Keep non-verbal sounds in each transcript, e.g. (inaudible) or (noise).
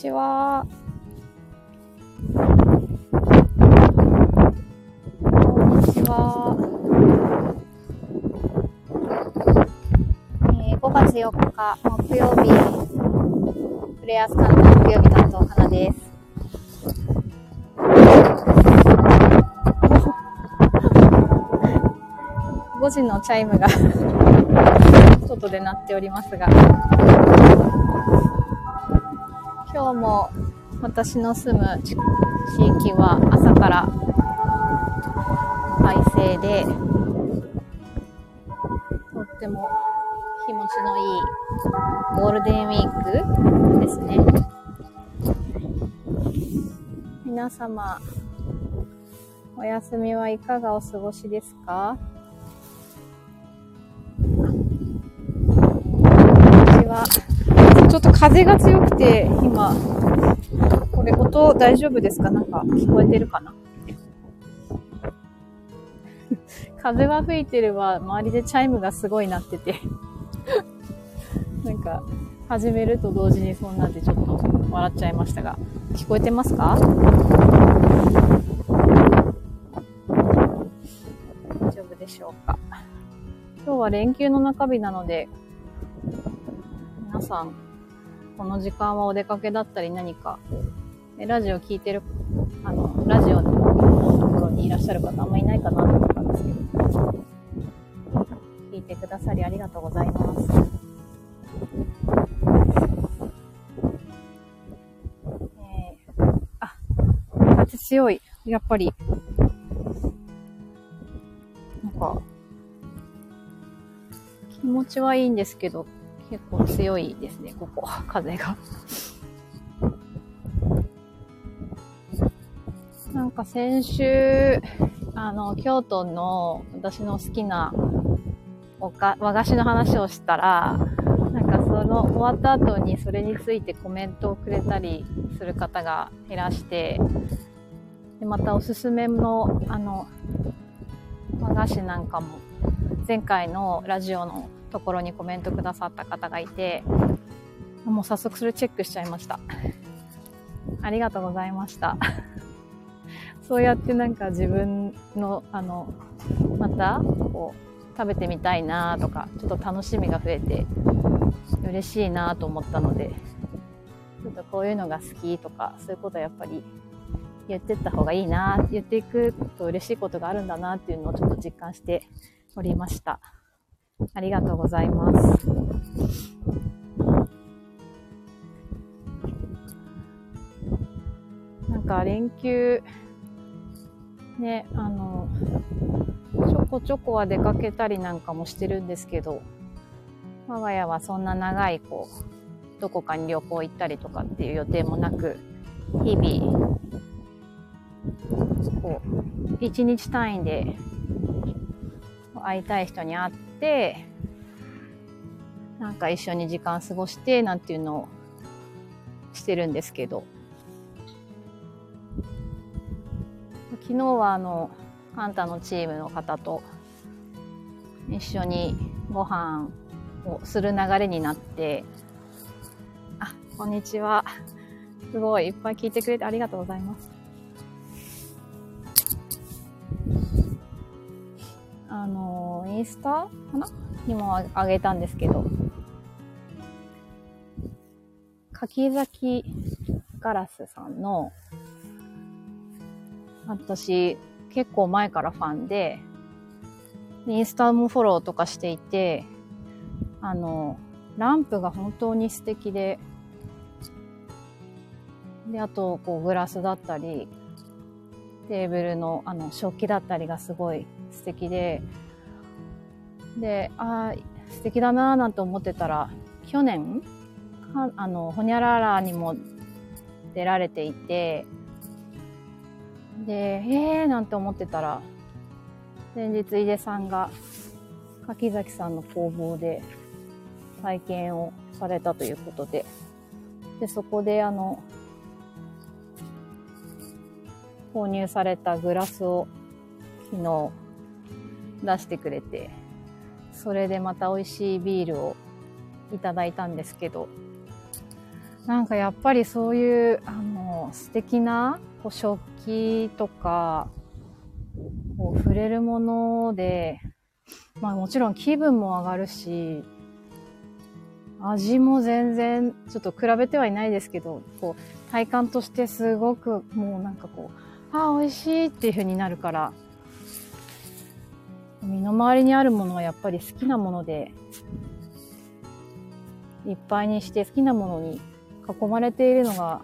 にちは。こんにちは。えー、5月4日木曜日、プレイヤースカンの木曜日担当花です。5時のチャイムが (laughs) 外で鳴っておりますが、今日も私の住む地域は朝から快晴で、とっても気持ちのいいゴールデンウィークですね。皆様、お休みはいかがお過ごしですか？ちょっと風が強くて、今、これ音大丈夫ですか？なんか聞こえてるかな？(laughs) 風は吹いてれば、周りでチャイムがすごい鳴ってて。(laughs) なんか、始めると同時にそんなんでちょっと笑っちゃいましたが、聞こえてますか？大丈夫でしょうか？今日は連休の中日なので、皆さん、この時間はお出かけだったり何か、えラジオ聞いてる、あの、ラジオのところにいらっしゃる方あんまいないかなと思ったんですけど、聞いてくださりありがとうございます。えー、あ、強い。やっぱり。なんか、気持ちはいいんですけど、結構強いですね、ここ、(laughs) 風が。なんか先週、あの、京都の私の好きなおか和菓子の話をしたら、なんかその終わった後にそれについてコメントをくれたりする方がいらして、でまたおすすめのあの和菓子なんかも前回のラジオのところにコメントくださった方がいて、もう早速それチェックしちゃいました。ありがとうございました。(laughs) そうやってなんか自分の、あの、また、こう、食べてみたいなとか、ちょっと楽しみが増えて、嬉しいなと思ったので、ちょっとこういうのが好きとか、そういうことはやっぱり言ってった方がいいな、言っていくと嬉しいことがあるんだなっていうのをちょっと実感しておりました。ありがとうございます。なんか連休、ね、あの、ちょこちょこは出かけたりなんかもしてるんですけど、我が家はそんな長い、こう、どこかに旅行行ったりとかっていう予定もなく、日々、こう、一日単位で会いたい人に会って、なんか一緒に時間過ごして、なんていうのをしてるんですけど、昨日はあの、カンタのチームの方と一緒にご飯をする流れになって、あ、こんにちは。すごい、いっぱい聞いてくれてありがとうございます。インスタかな？にもあげたんですけど、柿崎ガラスさんの、私、結構前からファンで、インスタもフォローとかしていて、あの、ランプが本当に素敵で、で、あと、こう、グラスだったり、テーブルの、あの、食器だったりがすごい素敵で、で、ああ、素敵だなぁなんて思ってたら、去年、かあの、ほにゃららにも出られていて、で、えーなんて思ってたら、先日井出さんが柿崎さんの工房で体験をされたということで、で、そこであの、購入されたグラスを昨日出してくれて、それでまた美味しいビールをいただいたんですけど、なんかやっぱりそういうあの素敵なこう食器とかこう触れるもので、まあもちろん気分も上がるし、味も全然ちょっと比べてはいないですけど、こう体感としてすごくもうなんかこう、ああ、美味しいっていう風になるから、身の回りにあるものはやっぱり好きなもので、いっぱいにして好きなものに囲まれているのが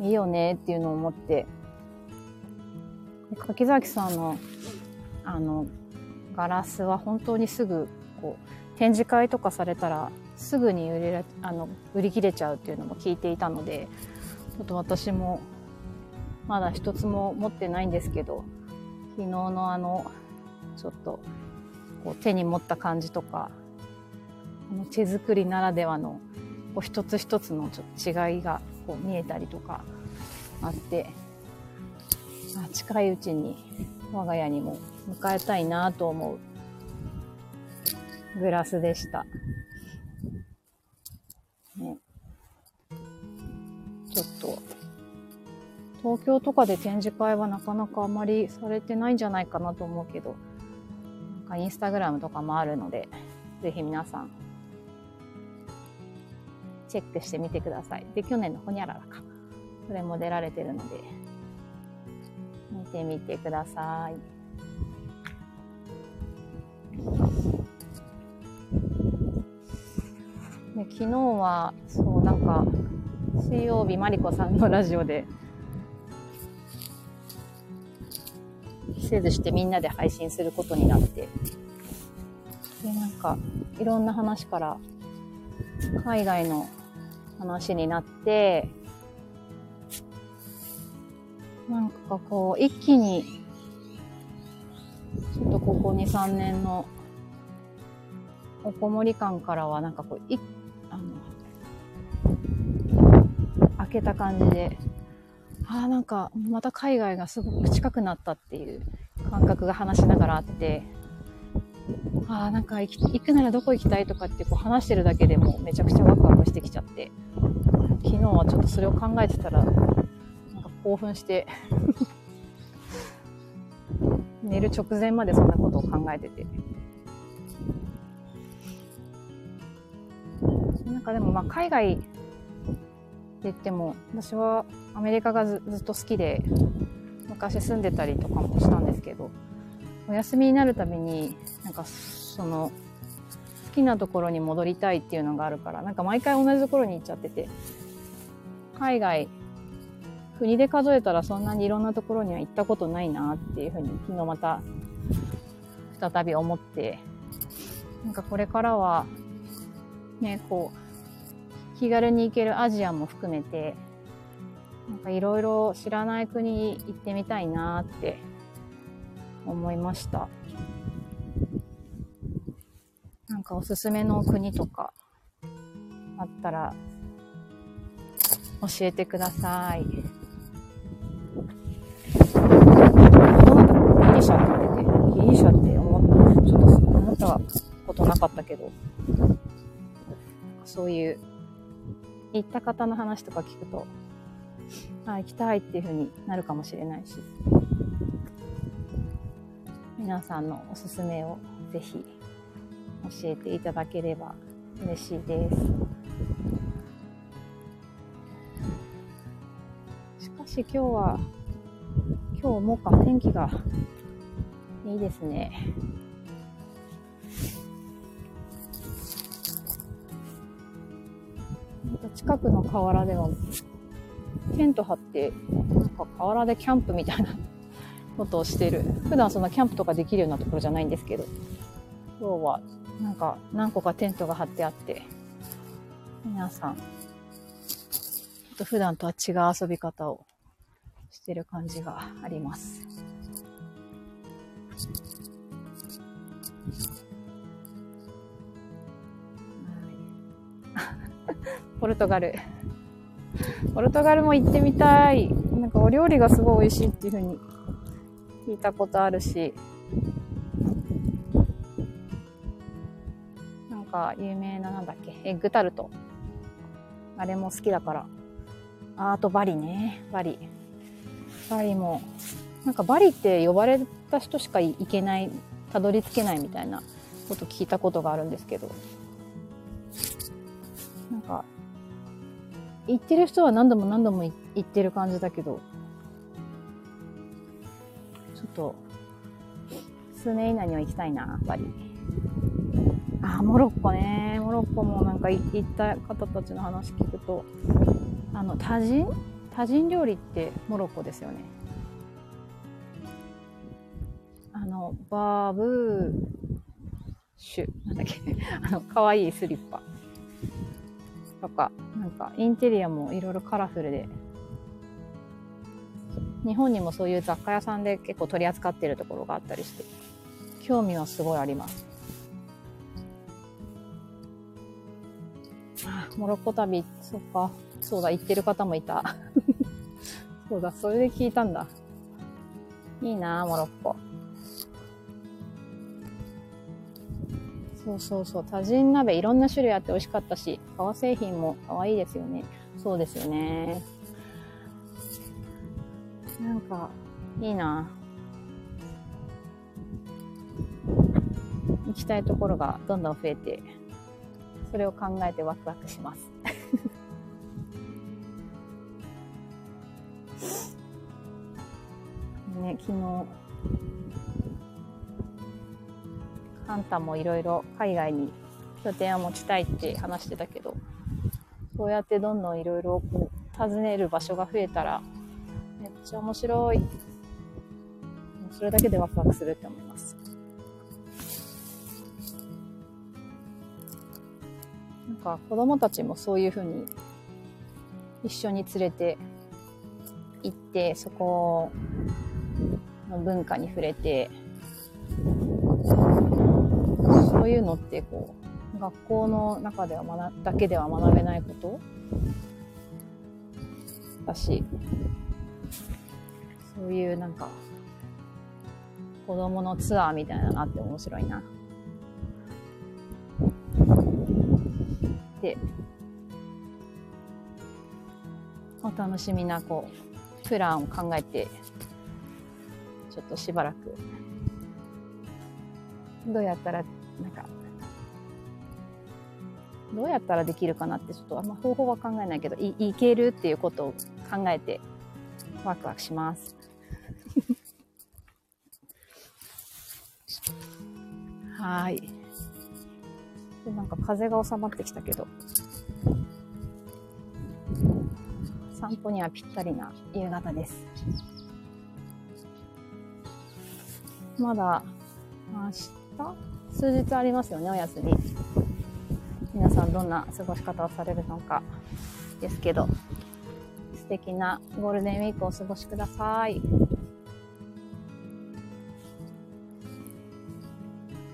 いいよねっていうのを思って、柿崎さんのあのガラスは本当にすぐこう展示会とかされたらすぐに売れあの売り切れちゃうっていうのも聞いていたのでちょっと私もまだ一つも持ってないんですけど昨日のあのちょっとこう手に持った感じとかあの手作りならではのこう一つ一つのちょっと違いがこう見えたりとかあってあ近いうちに我が家にも迎えたいなと思うグラスでした。ね、ちょっと東京とかで展示会はなかなかあまりされてないんじゃないかなと思うけど、なんかインスタグラムとかもあるので、ぜひ皆さんチェックしてみてください。で、去年のホニャララか。それも出られてるので、見てみてください。で昨日は、そう、なんか、水曜日、マリコさんのラジオで、せずしてみんなで配信することになって、で、なんか、いろんな話から、海外の話になって、なんかこう、一気に、ちょっとここ2、3年のおこもり感からは、なんかこう、い、あの、開けた感じで、ああ、なんか、また海外がすごく近くなったっていう感覚が話しながらあって、ああ、なんか行くならどこ行きたいとかってこう話してるだけでもめちゃくちゃワクワクしてきちゃって、昨日はちょっとそれを考えてたら、なんか興奮して (laughs) 寝る直前までそんなことを考えてて。なんかでもまあ海外言っても、私はアメリカがずっと好きで、昔住んでたりとかもしたんですけど、お休みになるたびに、なんかその、好きなところに戻りたいっていうのがあるから、なんか毎回同じところに行っちゃってて、海外、国で数えたらそんなにいろんなところには行ったことないなっていうふうに昨日また再び思って、なんかこれからは、ね、こう、気軽に行けるアジアも含めて、なんかいろいろ知らない国行ってみたいなって思いました。なんかおすすめの国とかあったら教えてください。ギリシャって言って、ギリシャって思ったちょっと思ったことなかったけど、そういう、行った方の話とか聞くと、あ、行きたいっていう風になるかもしれないし、皆さんのおすすめをぜひ教えていただければ嬉しいです。しかし今日は、今日もか、天気がいいですね。近くの河原では、テント張って、なんか河原でキャンプみたいな (laughs) ことをしてる。普段そんなキャンプとかできるようなところじゃないんですけど、今日はなんか何個かテントが張ってあって、皆さん、と普段とは違う遊び方をしてる感じがあります。ポルトガル。ポルトガルも行ってみたい。なんかお料理がすごい美味しいっていう風に聞いたことあるし、なんか有名ななんだっけ、エッグタルトあれも好きだから。ああとバリね。バリ。バリも、なんかバリって呼ばれた人しか行けない、たどり着けないみたいなこと聞いたことがあるんですけど。なんか、行ってる人は何度も何度も行ってる感じだけど、ちょっと、数年以内には行きたいな、バリ。あ、モロッコね。モロッコもなんか行った方たちの話聞くと、あの、多人？多人料理ってモロッコですよね。あの、バーブーシュ、なんだっけ、あの、可愛いスリッパ。とか、なんか、インテリアもいろいろカラフルで、日本にもそういう雑貨屋さんで結構取り扱ってるところがあったりして、興味はすごいあります。モロッコ旅、そっか。そうだ、行ってる方もいた。(laughs) そうだ、それで聞いたんだ。いいなモロッコ。そうそうそう。多人鍋いろんな種類あって美味しかったし、革製品も可愛いですよね。そうですよね。なんか、いいな行きたいところがどんどん増えて、それを考えてワクワクします。(laughs) ね、昨日、カンタもいろいろ海外に拠点を持ちたいって話してたけど、そうやってどんどんいろいろ訪ねる場所が増えたら、めっちゃ面白い。それだけでワクワクするって思います。なんか子供たちもそういうふうに一緒に連れて行って、そこの文化に触れて、そういうのってこう、学校の中では学、だけでは学べないこと？だし、そういうなんか、子供のツアーみたいなのあって面白いな。で、お楽しみな、こう、プランを考えて、ちょっとしばらく、どうやったら、なんか、どうやったらできるかなってちょっとあんま方法は考えないけど、い、いけるっていうことを考えてワクワクします。(laughs) はい。で、なんか風が収まってきたけど、散歩にはぴったりな夕方です。まだ、明日？数日ありますよね、お休み。皆さんどんな過ごし方をされるのかですけど、素敵なゴールデンウィークをお過ごしください。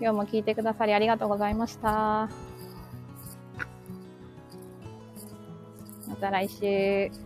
今日も聞いてくださりありがとうございました。また来週。